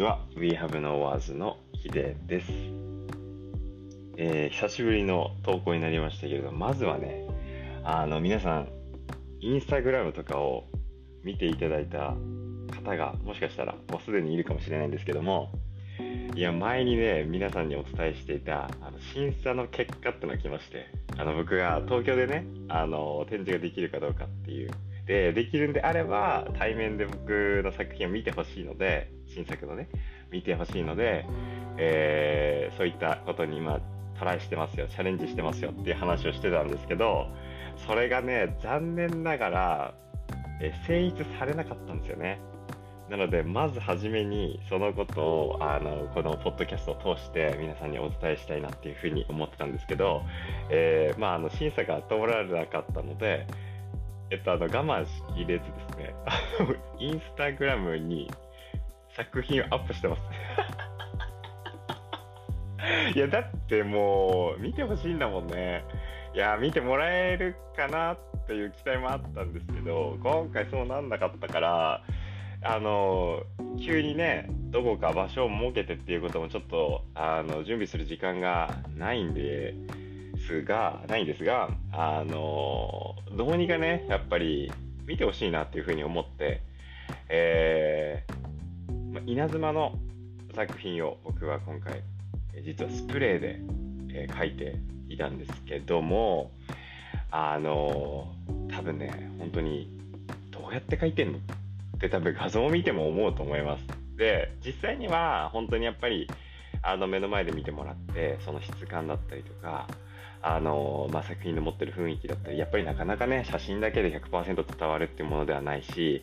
ちは We Have No Words のヒデです、えー久しぶりの投稿になりましたけれどまずはねあの皆さんインスタグラムとかを見ていただいた方がもしかしたらもうすでにいるかもしれないんですけどもいや前にね皆さんにお伝えしていたあの審査の結果ってのが来ましてあの僕が東京でねあの展示ができるかどうかっていう。でできるんであれば対面で僕の作品を見てほしいので新作のね見てほしいので、えーそういったことに今トライしてますよチャレンジしてますよっていう話をしてたんですけどそれがね残念ながら、えー成立されなかったんですよね。なのでまずはじめにそのことをあのこのポッドキャストを通して皆さんにお伝えしたいなっていうふうに思ってたんですけど、えーまあ、あの審査が通られなかったのでえっと、あの我慢しきれずですね、インスタグラムに作品をアップしてます。いや、だってもう、見てほしいんだもんね。いや、見てもらえるかなっていう期待もあったんですけど、今回そうなんなかったから、あの、急にね、どこか場所を設けてっていうこともちょっと、あの、準備する時間がないんで、すが、ないんですが、あの、どうにかね、やっぱり見てほしいなっていうふうに思って、えーま稲妻の作品を僕は今回、え実はスプレーで、えー描いていたんですけども、あの、多分ね、本当にどうやって描いてんの？って多分画像を見ても思うと思います。で、実際には本当にやっぱりあの目の前で見てもらって、その質感だったりとか、あのまあ、作品の持ってる雰囲気だったりやっぱりなかなかね写真だけで100%伝わるっていうものではないし、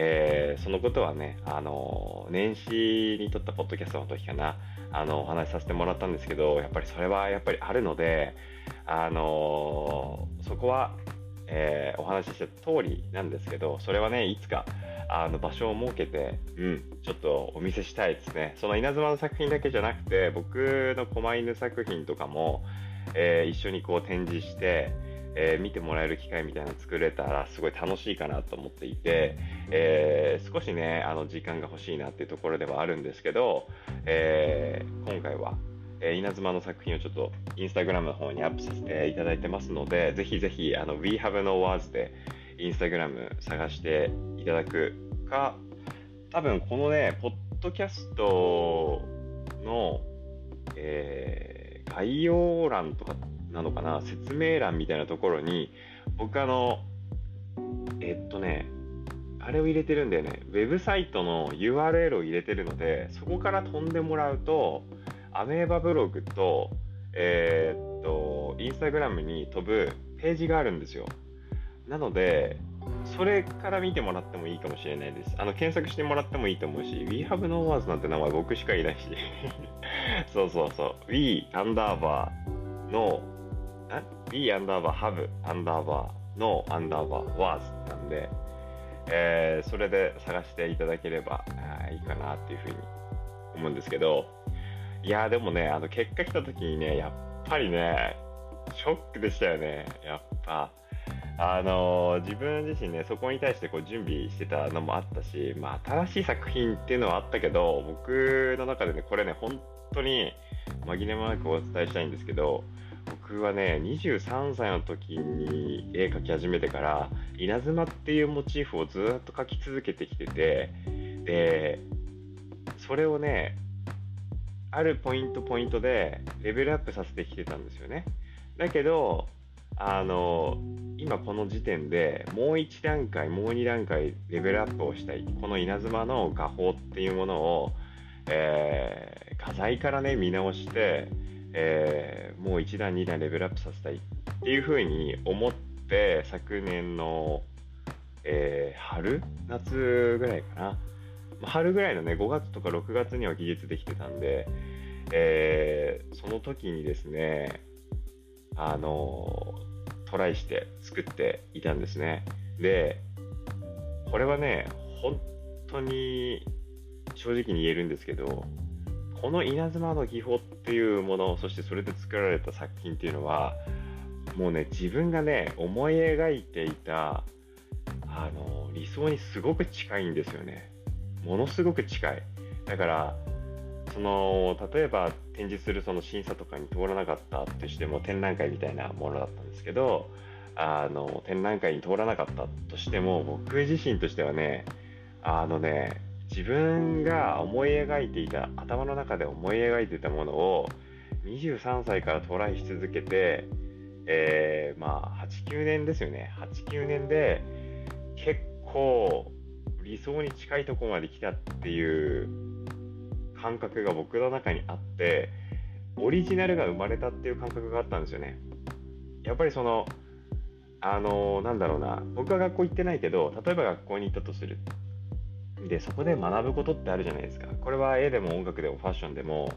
えーそのことはね、あの年始に撮ったポッドキャストの時かなあのお話しさせてもらったんですけどやっぱりそれはやっぱりあるので、あのそこは、えお話しした通りなんですけどそれはねいつかあの場所を設けて、うん、ちょっとお見せしたいですね。その稲妻の作品だけじゃなくて僕の狛犬作品とかもえ一緒にこう展示して、えー見てもらえる機会みたいなの作れたらすごい楽しいかなと思っていて、えー少しねあの時間が欲しいなっていうところではあるんですけど、えー今回は、え稲妻の作品をちょっとインスタグラムの方にアップさせていただいてますのでぜひぜひあの We Have No Words でインスタグラム探していただくか多分このねポッドキャストのえ概要欄とかなのかな説明欄みたいなところに僕あのえっとねあれを入れてるんだよねウェブサイトの URL を入れてるのでそこから飛んでもらうとアメーバブログとえーっとインスタグラムに飛ぶページがあるんですよなのでそれから見てもらってもいいかもしれないです。あの検索してもらってもいいと思うし、We Have No Words なんて名前僕しかいないし。そうそうそう。We アンダーバーの、あ ?We アンダーバー Have アンダーバーのアンダーバー Words なんで、えーそれで探していただければいいかなっていうふうに思うんですけど、いやーでもね、あの結果来た時にね、やっぱりね、ショックでしたよね。やっぱ。あのー自分自身ね、そこに対してこう準備してたのもあったし、まあ、新しい作品っていうのはあったけど、僕の中でね、これね、本当に紛れもなくお伝えしたいんですけど、僕はね、23歳の時に絵描き始めてから、稲妻っていうモチーフをずっと描き続けてきてて、で、それをね、あるポイントポイントでレベルアップさせてきてたんですよね。だけど、あの今この時点でもう1段階もう2段階レベルアップをしたいこの稲妻の画法っていうものを、えー画材からね見直して、えーもう1段2段レベルアップさせたいっていうふうに思って昨年の、えー春夏ぐらいかな春ぐらいのね5月とか6月には技術できてたんで、えーその時にですねあのトライして作っていたんですね。で、これはね、本当に正直に言えるんですけど、この稲妻の技法っていうもの、そしてそれで作られた作品っていうのは、もうね、自分がね、思い描いていた、あの、理想にすごく近いんですよね。ものすごく近い。だからその例えば展示するその審査とかに通らなかったとしても展覧会みたいなものだったんですけどあの展覧会に通らなかったとしても僕自身としてはねあのね自分が思い描いていた頭の中で思い描いていたものを23歳からトライし続けて、えー、まあ89年ですよね。89年で結構理想に近いとこまで来たっていう感覚が僕の中にあってオリジナルが生まれたっていう感覚があったんですよね。やっぱりそのあのー、なんだろうな。僕は学校行ってないけど例えば学校に行ったとする。でそこで学ぶことってあるじゃないですか。これは絵でも音楽でもファッションでも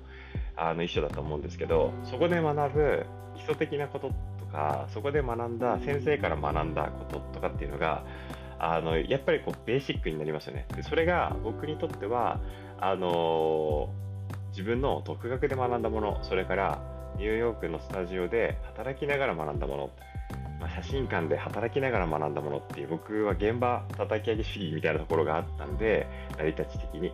あの一緒だと思うんですけどそこで学ぶ基礎的なこととかそこで学んだ先生から学んだこととかっていうのがあのやっぱりこうベーシックになりますよね。でそれが僕にとってはあの自分の独学で学んだものそれからニューヨークのスタジオで働きながら学んだものまあ、写真館で働きながら学んだものっていう僕は現場叩き上げ主義みたいなところがあったんで成り立ち的に。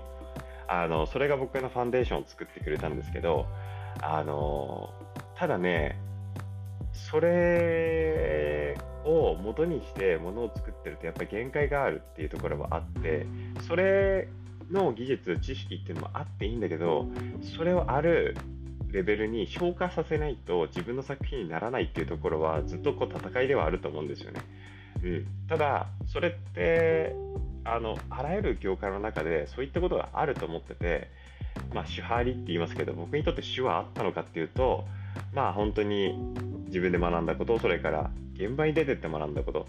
あのそれが僕のファンデーションを作ってくれたんですけどあのただねそれを元にしてものを作ってるとやっぱり限界があるっていうところもあってそれの技術知識っていうのもあっていいんだけどそれをあるレベルに消化させないと自分の作品にならないっていうところはずっとこう戦いではあると思うんですよね。うん、ただそれってあのあらゆる業界の中でそういったことがあると思ってて、まあ、手張りって言いますけど僕にとって手はあったのかっていうとまあ本当に自分で学んだことそれから現場に出てって学んだこと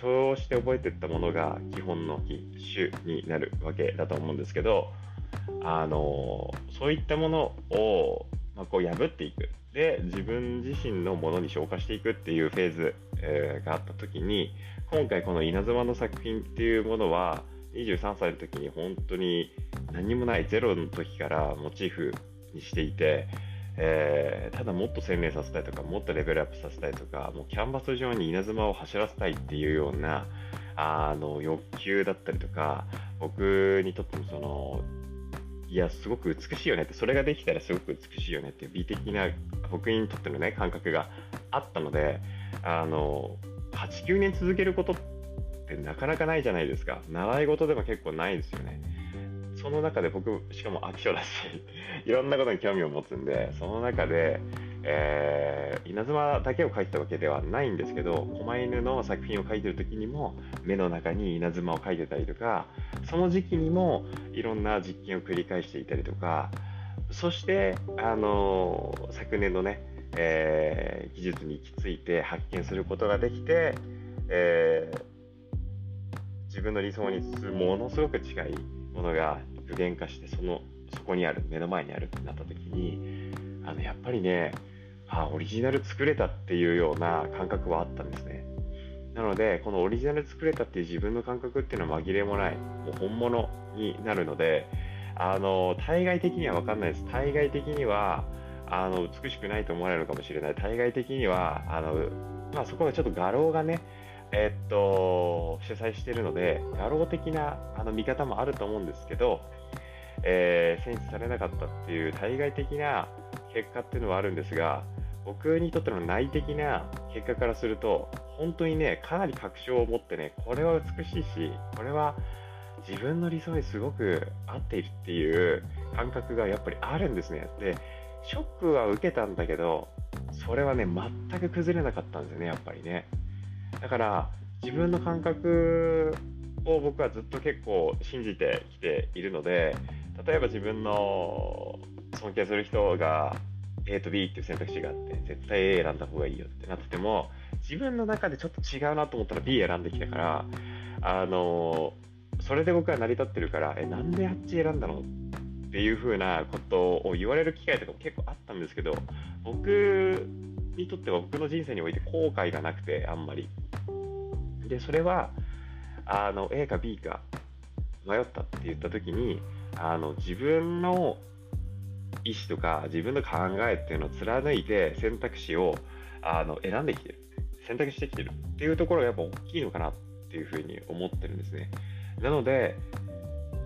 そうして覚えていったものが基本の手になるわけだと思うんですけどあのそういったものを、まあ、こう破っていく。で自分自身のものに消化していくっていうフェーズ、えー、があった時に今回この稲妻の作品っていうものは23歳の時に本当に何もないゼロの時からモチーフにしていて、えー、ただもっと洗練させたいとかもっとレベルアップさせたいとかもうキャンバス上に稲妻を走らせたいっていうようなあの欲求だったりとか僕にとってもそのいや、すごく美しいよねって、それができたらすごく美しいよねっていう美的な僕にとってのね、感覚があったので、あの、8、9年続けることってなかなかないじゃないですか。習い事でも結構ないですよね。その中で僕、しかも飽き性だし、いろんなことに興味を持つんで、その中で、えー、稲妻だけを描いたわけではないんですけど狛犬の作品を描いてる時にも目の中に稲妻を描いてたりとかその時期にもいろんな実験を繰り返していたりとかそして、あのー、昨年のね、えー、技術に行き着いて発見することができて、え、自分の理想にものすごく近いものが具現化してそのそこにある目の前にあるってなった時にあのやっぱりねあオリジナル作れたっていうような感覚はあったんですね。なのでこのオリジナル作れたっていう自分の感覚っていうのは紛れもない。もう本物になるのであの対外的には分かんないです。対外的にはあの美しくないと思われるかもしれない。対外的にはあの、まあ、そこがちょっと画廊がねえ、っと主催してるので画廊的なあの見方もあると思うんですけど、えー、選出されなかったっていう対外的な結果っていうのはあるんですが僕にとっての内的な結果からすると本当にねかなり確証を持ってねこれは美しいしこれは自分の理想にすごく合っているっていう感覚がやっぱりあるんですね。でショックは受けたんだけどそれはね全く崩れなかったんですよねやっぱりね。だから自分の感覚を僕はずっと結構信じてきているので例えば自分の尊敬する人が A と B っていう選択肢があって絶対 A 選んだ方がいいよってなってても自分の中でちょっと違うなと思ったら B 選んできたからあのそれで僕は成り立ってるからえなんであっち選んだのっていう風なことを言われる機会とかも結構あったんですけど僕にとっては僕の人生において後悔がなくてあんまり。でそれはあの A か B か迷ったって言った時にあの自分の意思とか自分の考えっていうのを貫いて選択肢をあの選んできてる。選択してきてるっていうところがやっぱ大きいのかなっていうふうに思ってるんですね。なので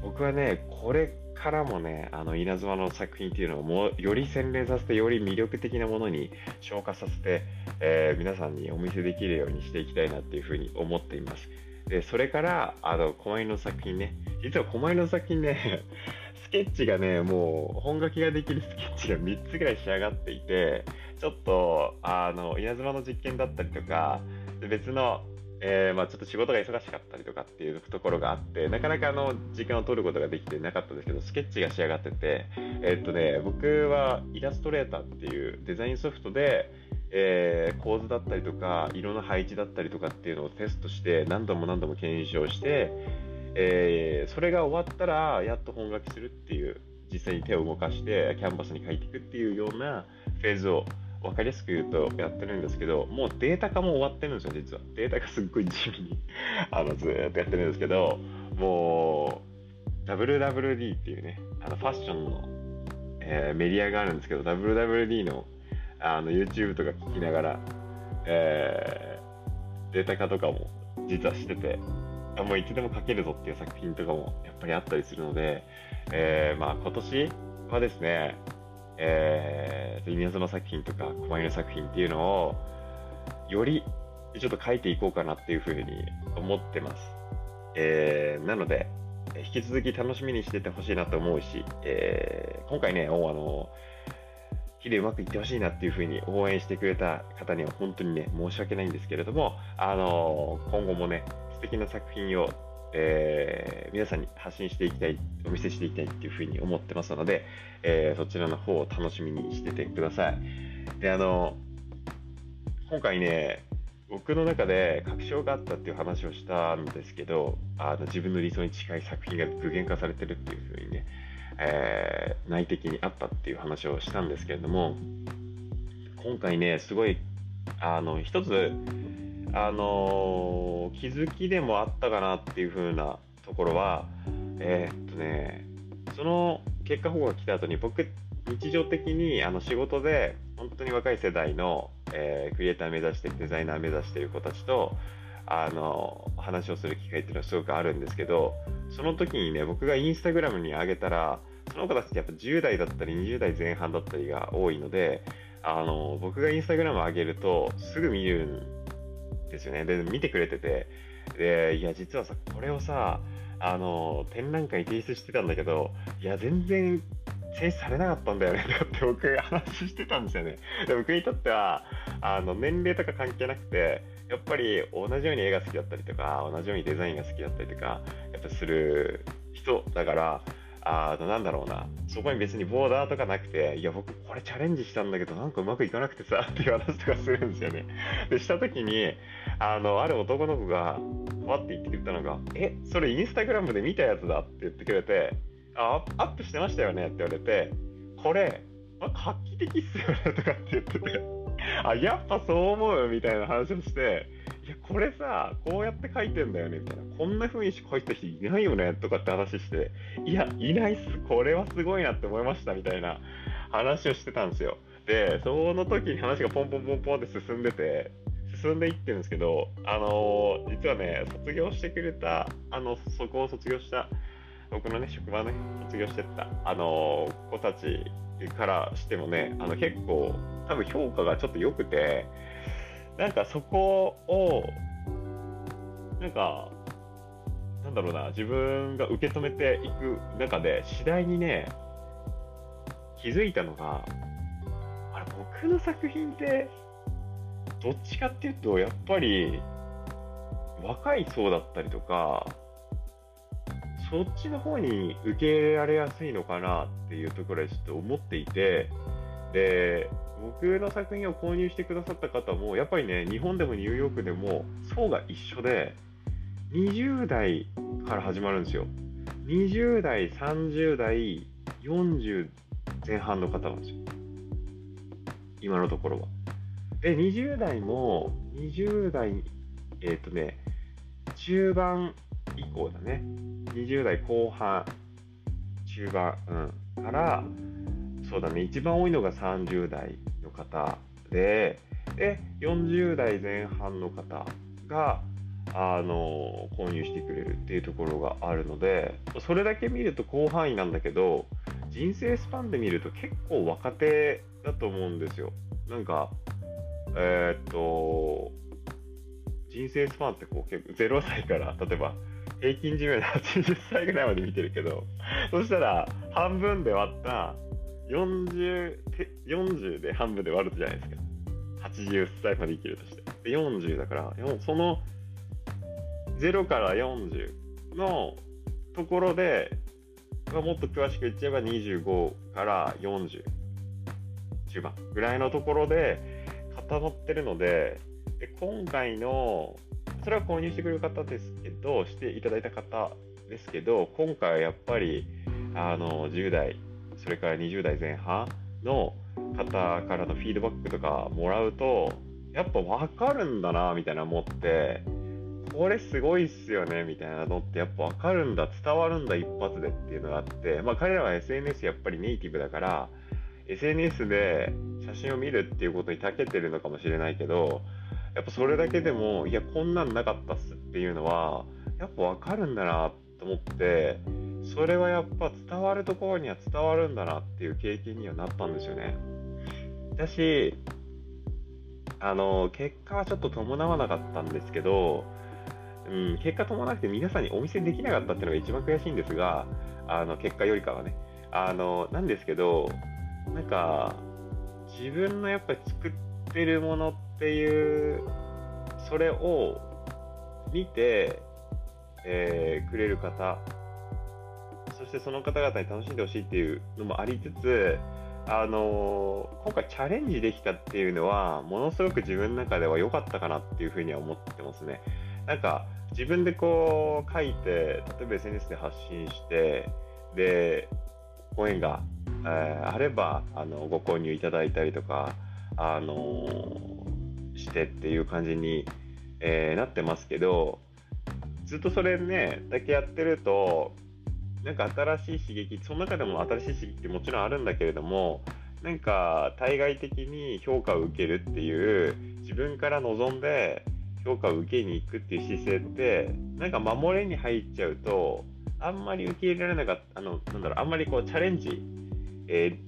僕はねこれからもね、あの稲妻の作品っていうのをもより洗練させて、より魅力的なものに昇華させて、えー、皆さんにお見せできるようにしていきたいなっていうふうに思っています。で、それから、あの、狛犬の作品ね、実は狛犬の作品ね、スケッチがね、もう本書きができるスケッチが3つぐらい仕上がっていて、ちょっと、あの、稲妻の実験だったりとか、別のえー、まあ、ちょっと仕事が忙しかったりとかっていうところがあって、なかなかあの時間を取ることができてなかったんですけど、スケッチが仕上がってて、えー、っとね、僕はイラストレーターっていうデザインソフトで、えー、構図だったりとか、色の配置だったりとかっていうのをテストして、何度も何度も検証して、えー、それが終わったら、やっと本書きするっていう、実際に手を動かして、キャンバスに書いていくっていうようなフェーズを分かりやすく言うとやってるんですけど、もうデータ化も終わってるんですよ、実は。データ化すっごい地味に あのずっとやってるんですけど、もう WWD っていうね、あのファッションの、えー、メディアがあるんですけど、WWD のあの YouTube とか聞きながら、えー、データ化とかも実はしてて、もういつでも書けるぞっていう作品とかもやっぱりあったりするので、えー、まあ今年はですね、えー、稲妻作品とか狛犬作品っていうのをよりちょっと書いていこうかなっていうふうに思ってます。えー、なので、引き続き楽しみにしててほしいなと思うし、えー、今回ね、もうあの、日でうまくいってほしいなっていうふうに応援してくれた方には本当にね、申し訳ないんですけれども、あの今後もね、素敵な作品をえー、皆さんに発信していきたい、お見せしていきたいっていうふうに思ってますので、えー、そちらの方を楽しみにしててください。で、あの、今回ね、僕の中で確証があったっていう話をしたんですけど、あの自分の理想に近い作品が具現化されてるっていうふうにね、えー、内的にあったっていう話をしたんですけれども、今回ね、すごい、あの、一つ、あのー、気づきでもあったかなっていう風なところは、えー、っとね、その結果報告が来た後に僕、日常的にあの仕事で本当に若い世代の、えー、クリエイター目指してデザイナー目指してる子たちとあの話をする機会っていうのはすごくあるんですけどその時にね僕がインスタグラムに上げたらその子たちってやっぱ10代だったり20代前半だったりが多いのであの僕がインスタグラム上げるとすぐ見るですよね。で、見てくれてて、で、いや、実はさ、これをさ、あの、展覧会に提出してたんだけど、いや、全然提出されなかったんだよね、って僕話してたんですよね。で、僕にとっては、あの、年齢とか関係なくて、やっぱり同じように絵が好きだったりとか、同じようにデザインが好きだったりとか、やっぱする人だから、あの、なんだろうな、そこに別にボーダーとかなくて、いや、僕これチャレンジしたんだけど、なんかうまくいかなくてさ、っていう話とかするんですよね。で、した時に、あの、ある男の子が、わって言ってくれたのが、え、それインスタグラムで見たやつだって言ってくれて、あ、アップしてましたよねって言われて、これ、ま画期的っすよねとかって言ってて、あ、やっぱそう思うみたいな話をして、いや、これさ、こうやって書いてんだよね、みたいな。こんな風に書いた人いないよね、とかって話して、いや、いないっす。これはすごいなって思いました、みたいな話をしてたんですよ。で、その時に話がポンポンポンポンって進んでて、進んでいってるんですけど、あのー、実はね、卒業してくれた、あの、そこを卒業した、僕のね、職場ね、卒業してた、あのー、子たちからしてもね、あの結構、多分評価がちょっと良くて、なんかそこを、なんか、なんだろうな、自分が受け止めていく中で、次第にね、気づいたのが、あれ、僕の作品って、どっちかっていうと、やっぱり、若い層だったりとか、そっちの方に受け入れられやすいのかなっていうところでちょっと思っていて、で、僕の作品を購入してくださった方も、やっぱりね、日本でもニューヨークでも層が一緒で、20代から始まるんですよ。20代、30代、40前半の方なんですよ。今のところは。で、20代も、20代、えっ、ー、とね、中盤以降だね。20代後半、中盤、うん、から、そうだね、一番多いのが30代方で、で、40代前半の方が、あの購入してくれるっていうところがあるのでそれだけ見ると広範囲なんだけど人生スパンで見ると結構若手だと思うんですよ。なんかえー、っと人生スパンってこう結構0歳から例えば平均寿命で80歳ぐらいまで見てるけどそしたら半分で割った 40, 40で半分で割るじゃないですか。80歳まで生きるとして。で40だからその0から40のところで、まあ、もっと詳しく言っちゃえば25から40中盤ぐらいのところで固まってるのでで今回のそれは購入してくれる方ですけどしていただいた方ですけど今回はやっぱりあの10代それから20代前半の方からのフィードバックとかもらうとやっぱ分かるんだなみたいな思ってこれすごいっすよねみたいなのってやっぱ分かるんだ伝わるんだ一発でっていうのがあってまあ彼らは SNS やっぱりネイティブだから SNS で写真を見るっていうことに長けてるのかもしれないけどやっぱそれだけでもいやこんなんなかったっすっていうのはやっぱ分かるんだなってと思ってそれはやっぱ伝わるところには伝わるんだなっていう経験にはなったんですよね。だしあの結果はちょっと伴わなかったんですけど、うん、結果伴わなくて皆さんにお見せできなかったっていうのが一番悔しいんですがあの結果よりかはね。あのなんですけどなんか自分のやっぱり作ってるものっていうそれを見て、えー、くれる方そしてその方々に楽しんでほしいっていうのもありつつあのー、今回チャレンジできたっていうのはものすごく自分の中では良かったかなっていうふうには思ってますね。なんか自分でこう書いて例えば SNS で発信してでご縁がえー、あればあのご購入いただいたりとか、あのー、してっていう感じに、えー、なってますけどずっとそれねだけやってるとなんか新しい刺激その中でも新しい刺激ってもちろんあるんだけれどもなんか対外的に評価を受けるっていう自分から望んで評価を受けに行くっていう姿勢ってなんか守りに入っちゃうとあんまり受け入れられなかったあのなんだろうあんまりこうチャレンジえ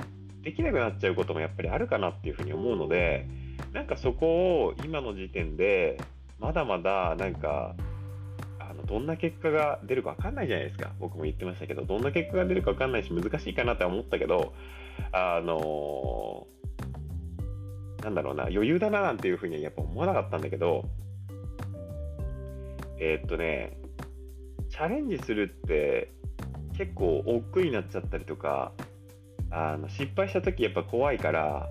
ー、できなくなっちゃうこともやっぱりあるかなっていうふうに思うので、なんかそこを今の時点で、まだまだなんか、どんな結果が出るか分かんないじゃないですか。僕も言ってましたけど、どんな結果が出るか分かんないし、難しいかなって思ったけど、あのー、なんだろうな、余裕だななんていうふうにはやっぱ思わなかったんだけど、えー、っとね、チャレンジするって結構億劫になっちゃったりとか、あの失敗した時やっぱ怖いから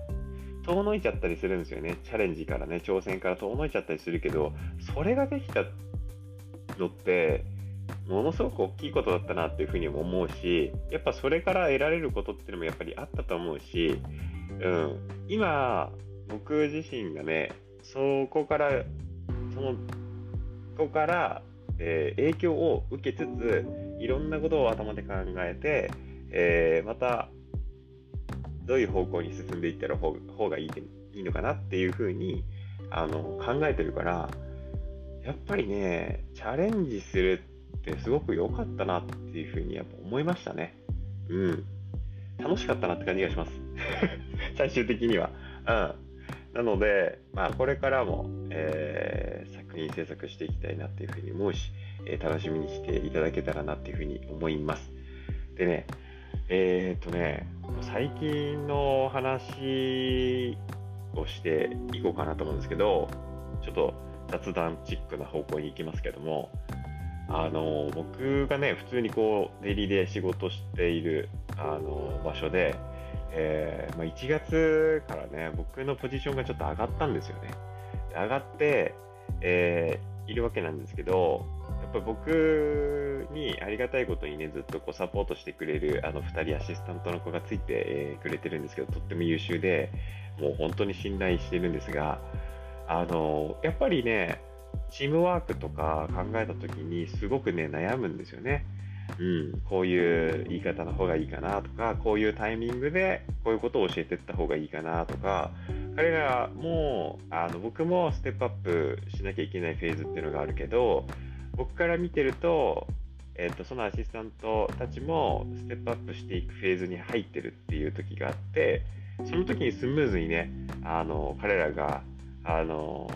遠のいちゃったりするんですよねチャレンジからね挑戦から遠のいちゃったりするけどそれができたってのってものすごく大きいことだったなっていうふうにも思うしやっぱそれから得られることっていうのもやっぱりあったと思うし、うん、今僕自身がねそこからそのここから、えー、影響を受けつついろんなことを頭で考えて、えー、またどういう方向に進んでいったら方がいいいいのかなっていうふうにあの考えてるからやっぱりねチャレンジするってすごく良かったなっていうふうにやっぱ思いましたね。うん。楽しかったなって感じがします。最終的には。うん。なのでまあこれからも、えー、作品制作していきたいなっていうふうに思うし、えー、楽しみにしていただけたらなっていうふうに思います。でねえー、っとね最近の話をしていこうかなと思うんですけど、ちょっと雑談チックな方向に行きますけども、あの僕がね、普通にこう、デリで仕事しているあの場所で、えー、まあ、1月からね、僕のポジションがちょっと上がったんですよね。上がって、えー、いるわけなんですけどやっ、ぱ僕にありがたいことにね、ずっとこうサポートしてくれるあの2人アシスタントの子がついて、くれてるんですけど、とっても優秀で、もう本当に信頼してるんですが、あのやっぱりね、チームワークとか考えた時にすごくね、悩むんですよね。うん、こういう言い方の方がいいかなとか、こういうタイミングでこういうことを教えていった方がいいかなとか、彼らもあの僕もステップアップしなきゃいけないフェーズっていうのがあるけど僕から見てると,、えーと、そのアシスタントたちもステップアップしていくフェーズに入ってるっていう時があってその時にスムーズにねあの彼らがあの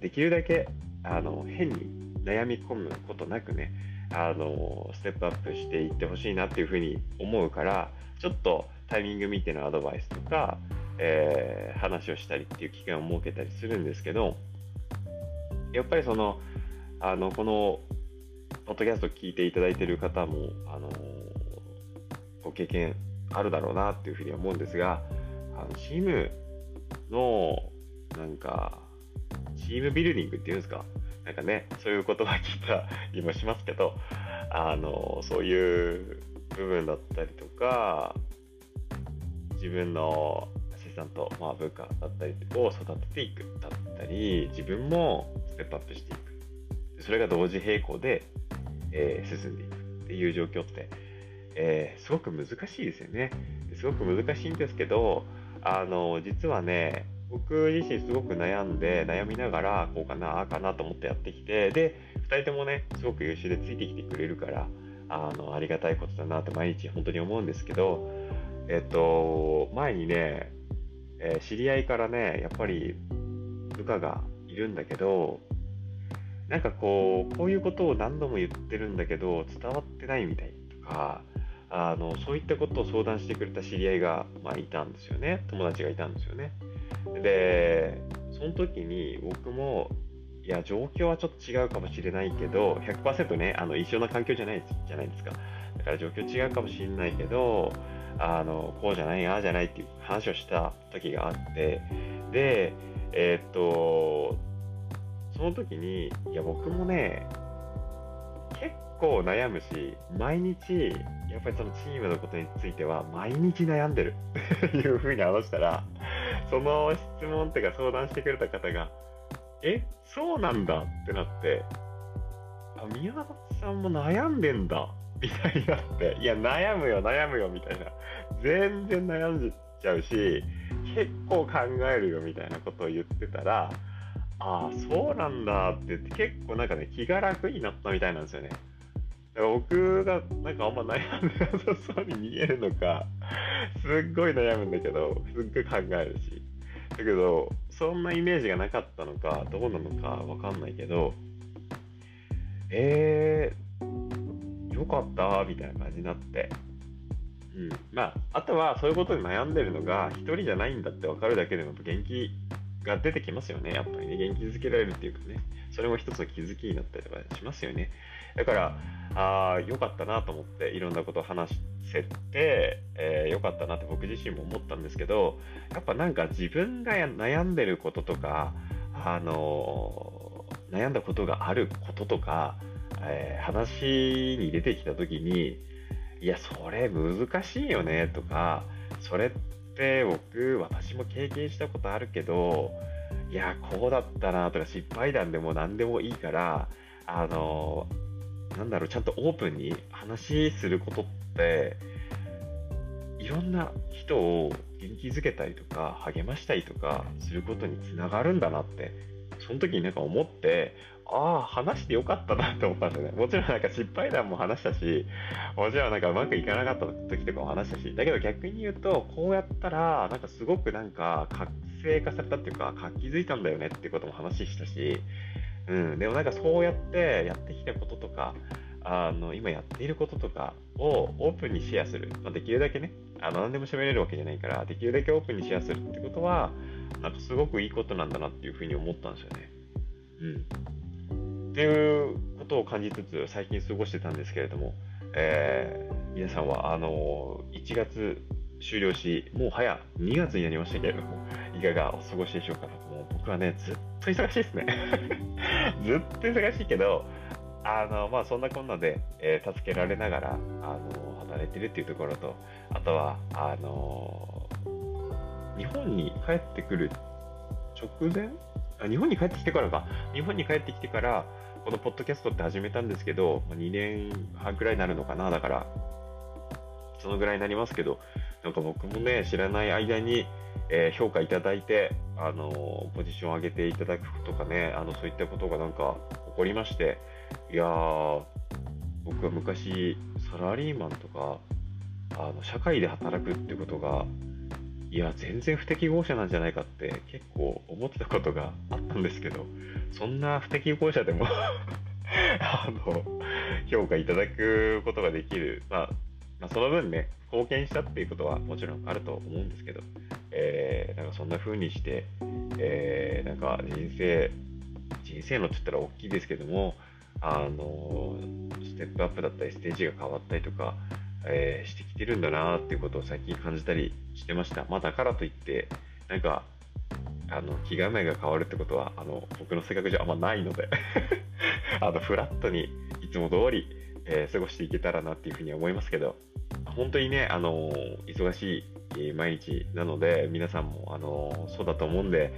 できるだけあの変に悩み込むことなくねあのステップアップしていってほしいなっていうふうに思うからちょっとタイミング見てのアドバイスとか、えー、話をしたりっていう機会を設けたりするんですけどやっぱりそのあのこのポッドキャスト聞いていただいている方もあのご経験あるだろうなっていうふうに思うんですがあのチームのなんかチームビルディングっていうんですか？なんかねそういう言葉聞いた りもしますけどあのそういう部分だったりとか自分のアシスタント、まあ、部下だったりを育てていくだったり自分もステップアップしていくそれが同時並行で、えー、進んでいくっていう状況って、えー、すごく難しいですよね。すごく難しいんですけど、あの実はね、僕自身すごく悩んで、悩みながら、こうかな、ああかなと思ってやってきて、で、2人ともね、すごく優秀でついてきてくれるから、あのありがたいことだなって毎日本当に思うんですけど、えっと、前にね、えー、知り合いからね、やっぱり部下がいるんだけど、なんかこう、こういうことを何度も言ってるんだけど、伝わってないみたいとか、あのそういったことを相談してくれた知り合いが、まあ、いたんですよね。友達がいたんですよね。で、その時に僕も、いや、状況はちょっと違うかもしれないけど、100%ね、あの一緒な環境じゃないじゃないですか。だから状況違うかもしれないけど、あのこうじゃない、ああじゃないっていう話をした時があって、で、えー、っと、その時に、いや、僕もね、結構悩むし、毎日、やっぱりそのチームのことについては、毎日悩んでるっていうふうに話したら、その質問っていうか相談してくれた方が、え、そうなんだってなって、あ、宮里さんも悩んでんだみたいになって、いや、悩むよ、悩むよみたいな、全然悩んじゃうし、結構考えるよみたいなことを言ってたら、ああ、そうなんだってって結構なんかね、気が楽になったみたいなんですよね。だから僕がなんかあんま悩んでなさそうに見えるのか、すっごい悩むんだけど、すっごい考えるし。だけど、そんなイメージがなかったのか、どうなのかわかんないけど、えー、よかったみたいな感じになって。うん。まあ、あとはそういうことで悩んでるのが、一人じゃないんだって分かるだけでも元気が出てきますよね。やっぱりね、元気づけられるっていうかね、それも一つの気づきになったりとかしますよね。だから、ああ、よかったなと思って、いろんなことを話せて、えー、よかったなって僕自身も思ったんですけど、やっぱなんか自分が悩んでることとか、あのー、悩んだことがあることとか、えー、話に出てきた時に、いや、それ難しいよねとか、それって僕、私も経験したことあるけど、いや、こうだったなとか失敗談でも何でもいいから、あの、なんだろう、ちゃんとオープンに話することって、いろんな人を元気づけたりとか、励ましたりとかすることにつながるんだなって、その時になんか思って、ああ、話してよかったなって思ったんだよね。もちろんなんか失敗談も話したし、もちろんなんかうまくいかなかった時とかも話したし、だけど逆に言うと、こうやったら、なんかすごくなんか活性化されたっていうか、活気づいたんだよねっていうことも話したし、うん、でもなんかそうやってやってきたこととか、あの今やっていることとかをオープンにシェアする、まあ、できるだけねあの何でも喋れるわけじゃないからできるだけオープンにシェアするってことはなんかすごくいいことなんだなっていうふうに思ったんですよね。うんっていうことを感じつつ最近過ごしてたんですけれども、えー、皆さんはあの1月終了し、もう早2月になりましたけれども、いかがお過ごしでしょうかもう僕はね、ずっと忙しいですね。ずっと忙しいけど、あの、まあ、そんなこんなで、えー、助けられながら、あの、働いてるっていうところと、あとは、あの、日本に帰ってくる直前？あ日本に帰ってきてからか。日本に帰ってきてから、このポッドキャストって始めたんですけど、2年半くらいになるのかな、だから、そのぐらいになりますけど、なんか僕もね、知らない間に、えー、評価いただいて、あのポジションを上げていただくとかね、あのそういったことがなんか起こりまして、いやー、僕は昔、サラリーマンとか、あの社会で働くってことが、いや、全然不適合者なんじゃないかって結構思ってたことがあったんですけど、そんな不適合者でも あの、評価いただくことができる、まあ、まあ、その分ね、貢献したっていうことはもちろんあると思うんですけど、えー、なんかそんな風にして、えー、なんか人生、人生のって言ったら大きいですけども、あのステップアップだったり、ステージが変わったりとか、えー、してきてるんだなっていうことを最近感じたりしてました。まあ、だからといって、なんか、あの気構えが変わるってことはあの僕の性格じゃあんまないので あのフラットにいつも通り、えー、過ごしていけたらなっていうふうに思いますけど本当にね、あの忙しい毎日なので皆さんも、あのそうだと思うんで、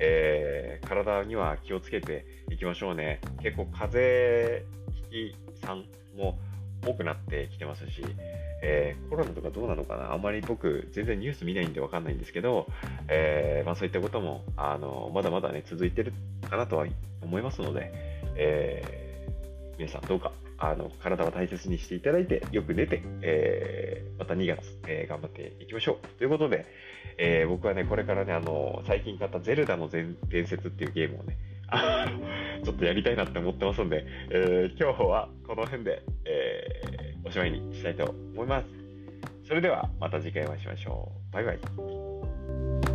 えー、体には気をつけていきましょうね。結構風邪ひきさんも多くなってきてますし、えー、コロナとかどうなのかな。あんまり僕全然ニュース見ないんでわかんないんですけど、えー、まあ、そういったこともあのまだまだね続いてるかなとは思いますので、え、皆さんどうかあの体は大切にしていただいてよく寝て、えまた2月、え頑張っていきましょうということで、え僕はねこれからねあの最近買ったゼルダの伝説っていうゲームをね ちょっとやりたいなって思ってますんで、えー、今日はこの辺で、えー、おしまいにしたいと思います。それではまた次回お会いしましょう。バイバイ。